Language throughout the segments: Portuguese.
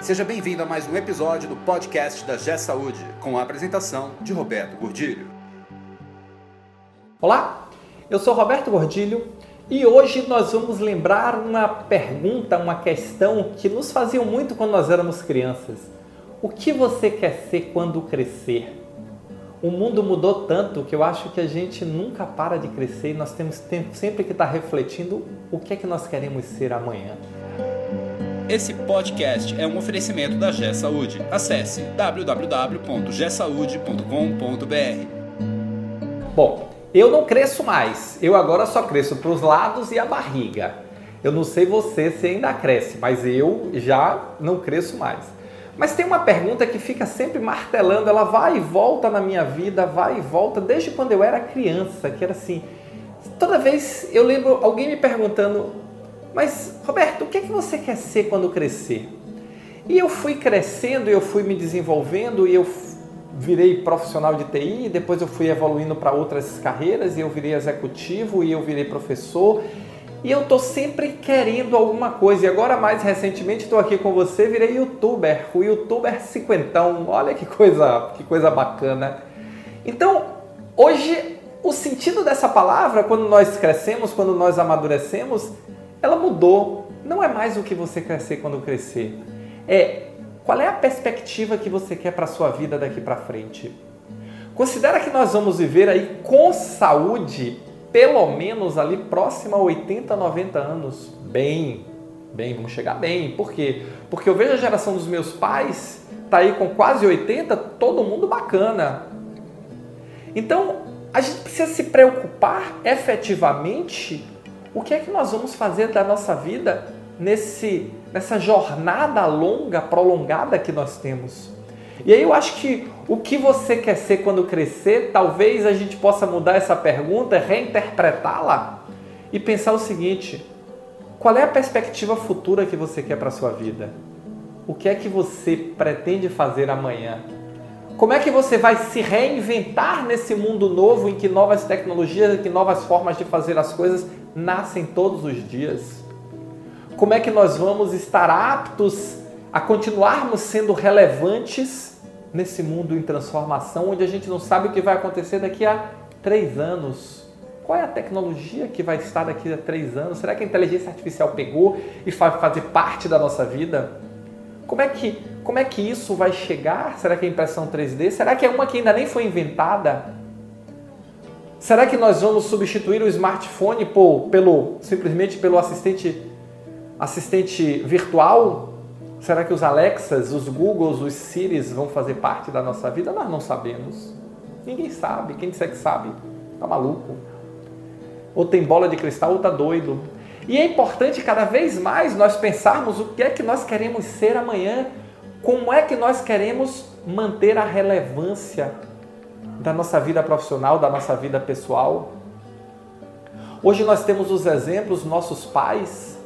Seja bem-vindo a mais um episódio do podcast da G Saúde, com a apresentação de Roberto Gordilho. Olá, eu sou Roberto Gordilho e hoje nós vamos lembrar uma pergunta, uma questão que nos faziam muito quando nós éramos crianças. O que você quer ser quando crescer? O mundo mudou tanto que eu acho que a gente nunca para de crescer e nós temos sempre que estar refletindo o que é que nós queremos ser amanhã. Esse podcast é um oferecimento da G Saúde. Acesse www.gsaude.com.br. Bom, eu não cresço mais. Eu agora só cresço para os lados e a barriga. Eu não sei você se ainda cresce, mas eu já não cresço mais. Mas tem uma pergunta que fica sempre martelando, ela vai e volta na minha vida, vai e volta desde quando eu era criança, que era assim, toda vez eu lembro alguém me perguntando mas, Roberto, o que, é que você quer ser quando crescer? E eu fui crescendo, eu fui me desenvolvendo e eu virei profissional de TI, depois eu fui evoluindo para outras carreiras e eu virei executivo e eu virei professor. E eu tô sempre querendo alguma coisa. E agora, mais recentemente, estou aqui com você, virei youtuber, o youtuber cinquentão. Olha que coisa, que coisa bacana. Então, hoje, o sentido dessa palavra, quando nós crescemos, quando nós amadurecemos, ela mudou. Não é mais o que você quer ser quando crescer. É qual é a perspectiva que você quer para a sua vida daqui para frente. Considera que nós vamos viver aí com saúde, pelo menos ali próximo a 80, 90 anos. Bem, bem, vamos chegar bem. Por quê? Porque eu vejo a geração dos meus pais, tá aí com quase 80, todo mundo bacana. Então, a gente precisa se preocupar efetivamente o que é que nós vamos fazer da nossa vida nesse, nessa jornada longa, prolongada que nós temos? E aí eu acho que o que você quer ser quando crescer, talvez a gente possa mudar essa pergunta, reinterpretá-la e pensar o seguinte: qual é a perspectiva futura que você quer para a sua vida? O que é que você pretende fazer amanhã? Como é que você vai se reinventar nesse mundo novo em que novas tecnologias, em que novas formas de fazer as coisas nascem todos os dias? Como é que nós vamos estar aptos a continuarmos sendo relevantes nesse mundo em transformação, onde a gente não sabe o que vai acontecer daqui a três anos? Qual é a tecnologia que vai estar daqui a três anos? Será que a inteligência artificial pegou e vai fazer parte da nossa vida? Como é que, como é que isso vai chegar? Será que é impressão 3D? Será que é uma que ainda nem foi inventada? Será que nós vamos substituir o smartphone por, pelo simplesmente pelo assistente assistente virtual? Será que os Alexas, os Googles, os Siris vão fazer parte da nossa vida? Nós não sabemos. Ninguém sabe. Quem disser que sabe, tá maluco. Ou tem bola de cristal ou tá doido. E é importante cada vez mais nós pensarmos o que é que nós queremos ser amanhã, como é que nós queremos manter a relevância da nossa vida profissional, da nossa vida pessoal. Hoje nós temos os exemplos, nossos pais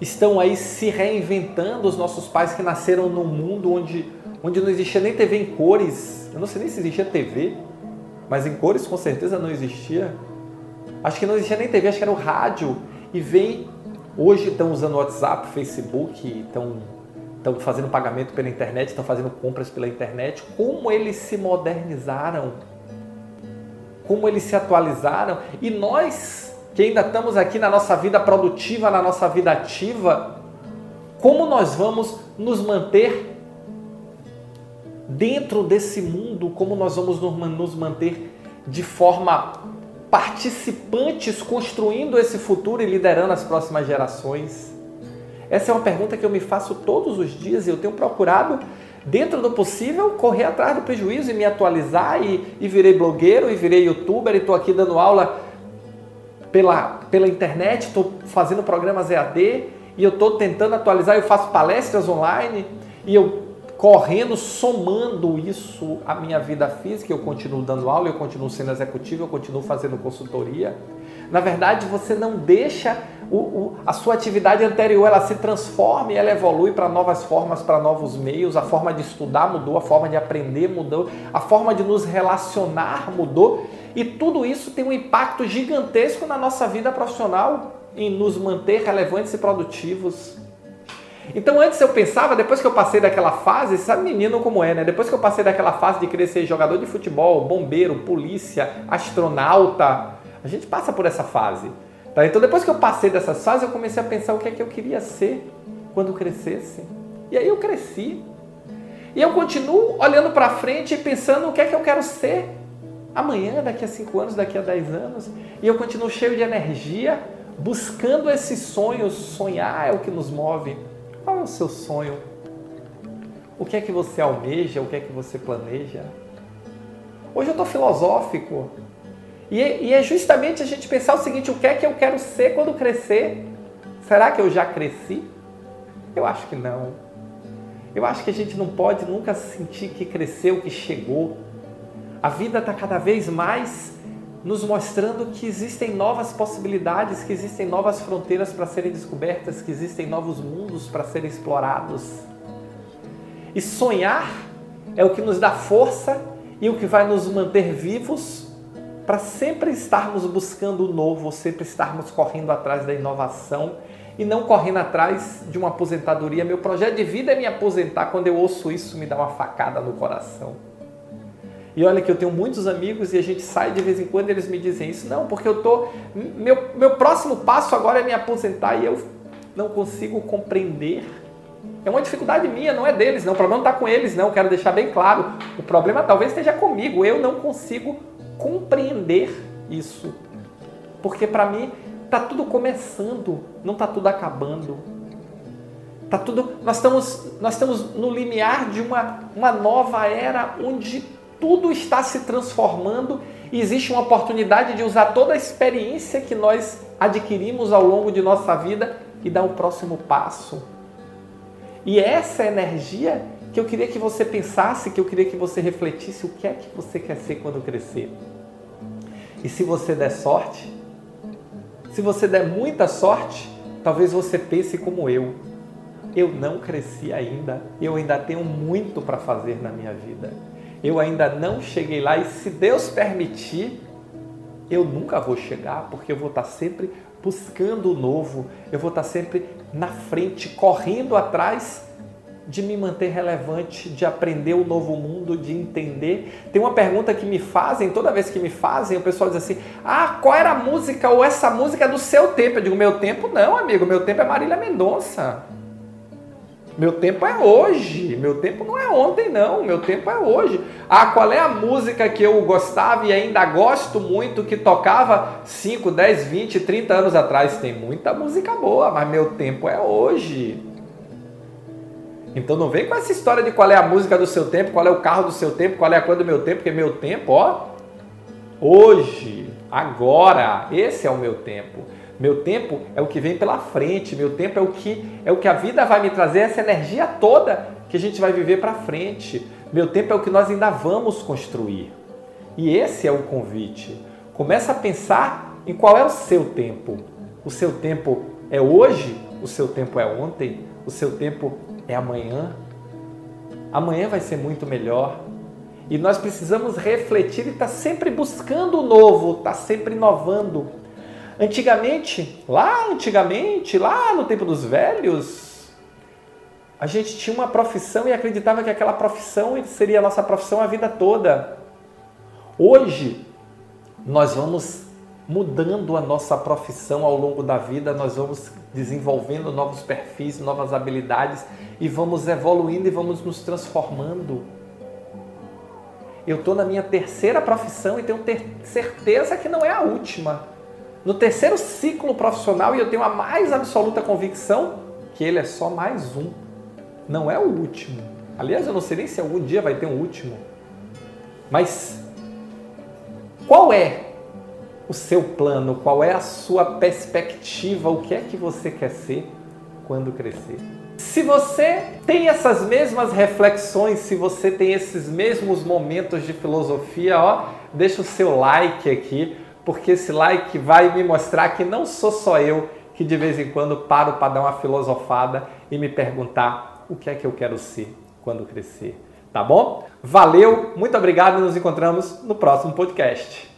estão aí se reinventando, os nossos pais que nasceram num mundo onde, onde não existia nem TV em cores. Eu não sei nem se existia TV, mas em cores com certeza não existia. Acho que não existia nem TV, acho que era o rádio e vem hoje estão usando WhatsApp, Facebook, estão estão fazendo pagamento pela internet, estão fazendo compras pela internet, como eles se modernizaram, como eles se atualizaram. E nós que ainda estamos aqui na nossa vida produtiva, na nossa vida ativa, como nós vamos nos manter dentro desse mundo, como nós vamos nos manter de forma participantes construindo esse futuro e liderando as próximas gerações? Essa é uma pergunta que eu me faço todos os dias e eu tenho procurado, dentro do possível, correr atrás do prejuízo e me atualizar. E, e virei blogueiro, e virei youtuber, e estou aqui dando aula pela, pela internet, estou fazendo programas EAD, e eu estou tentando atualizar. Eu faço palestras online, e eu correndo, somando isso à minha vida física, eu continuo dando aula, eu continuo sendo executivo, eu continuo fazendo consultoria. Na verdade, você não deixa o, o, a sua atividade anterior, ela se transforma e ela evolui para novas formas, para novos meios, a forma de estudar mudou, a forma de aprender mudou, a forma de nos relacionar mudou, e tudo isso tem um impacto gigantesco na nossa vida profissional em nos manter relevantes e produtivos. Então antes eu pensava, depois que eu passei daquela fase, sabe menino como é, né? Depois que eu passei daquela fase de querer ser jogador de futebol, bombeiro, polícia, astronauta, a gente passa por essa fase. Tá? Então depois que eu passei dessas fases, eu comecei a pensar o que é que eu queria ser quando crescesse. E aí eu cresci. E eu continuo olhando para frente e pensando o que é que eu quero ser amanhã, daqui a cinco anos, daqui a dez anos. E eu continuo cheio de energia, buscando esses sonhos. Sonhar é o que nos move. Qual é o seu sonho? O que é que você almeja? O que é que você planeja? Hoje eu estou filosófico. E, e é justamente a gente pensar o seguinte: o que é que eu quero ser quando crescer? Será que eu já cresci? Eu acho que não. Eu acho que a gente não pode nunca sentir que cresceu, que chegou. A vida está cada vez mais nos mostrando que existem novas possibilidades, que existem novas fronteiras para serem descobertas, que existem novos mundos para serem explorados. E sonhar é o que nos dá força e o que vai nos manter vivos para sempre estarmos buscando o novo, sempre estarmos correndo atrás da inovação e não correndo atrás de uma aposentadoria. Meu projeto de vida é me aposentar. Quando eu ouço isso, me dá uma facada no coração. E olha que eu tenho muitos amigos e a gente sai de vez em quando e eles me dizem isso. Não, porque eu tô. Meu, meu próximo passo agora é me aposentar e eu não consigo compreender. É uma dificuldade minha, não é deles, não. O problema não está com eles, não. Quero deixar bem claro. O problema talvez esteja comigo. Eu não consigo compreender isso. Porque para mim Tá tudo começando, não tá tudo acabando. Tá tudo, nós estamos, nós estamos no limiar de uma, uma nova era onde tudo está se transformando e existe uma oportunidade de usar toda a experiência que nós adquirimos ao longo de nossa vida e dar o próximo passo. E essa energia que eu queria que você pensasse, que eu queria que você refletisse o que é que você quer ser quando crescer. E se você der sorte, se você der muita sorte, talvez você pense como eu. Eu não cresci ainda, eu ainda tenho muito para fazer na minha vida. Eu ainda não cheguei lá e se Deus permitir, eu nunca vou chegar, porque eu vou estar sempre buscando o novo, eu vou estar sempre na frente, correndo atrás de me manter relevante, de aprender o novo mundo, de entender. Tem uma pergunta que me fazem, toda vez que me fazem, o pessoal diz assim: Ah, qual era a música ou essa música é do seu tempo? Eu digo: Meu tempo não, amigo, meu tempo é Marília Mendonça. Meu tempo é hoje, meu tempo não é ontem, não, meu tempo é hoje. Ah, qual é a música que eu gostava e ainda gosto muito, que tocava 5, 10, 20, 30 anos atrás? Tem muita música boa, mas meu tempo é hoje. Então não vem com essa história de qual é a música do seu tempo, qual é o carro do seu tempo, qual é a cor do meu tempo, porque meu tempo, ó, hoje, agora, esse é o meu tempo. Meu tempo é o que vem pela frente, meu tempo é o que é o que a vida vai me trazer essa energia toda que a gente vai viver para frente. Meu tempo é o que nós ainda vamos construir. E esse é o convite. Começa a pensar em qual é o seu tempo. O seu tempo é hoje, o seu tempo é ontem, o seu tempo é amanhã. Amanhã vai ser muito melhor. E nós precisamos refletir e estar tá sempre buscando o novo, estar tá sempre inovando. Antigamente, lá antigamente, lá no tempo dos velhos, a gente tinha uma profissão e acreditava que aquela profissão seria a nossa profissão a vida toda. Hoje, nós vamos mudando a nossa profissão ao longo da vida, nós vamos desenvolvendo novos perfis, novas habilidades e vamos evoluindo e vamos nos transformando. Eu estou na minha terceira profissão e tenho certeza que não é a última. No terceiro ciclo profissional, e eu tenho a mais absoluta convicção que ele é só mais um, não é o último. Aliás, eu não sei nem se algum dia vai ter um último. Mas qual é o seu plano, qual é a sua perspectiva, o que é que você quer ser quando crescer. Se você tem essas mesmas reflexões, se você tem esses mesmos momentos de filosofia, ó, deixa o seu like aqui, porque esse like vai me mostrar que não sou só eu que de vez em quando paro para dar uma filosofada e me perguntar o que é que eu quero ser quando crescer. Tá bom? Valeu, muito obrigado e nos encontramos no próximo podcast.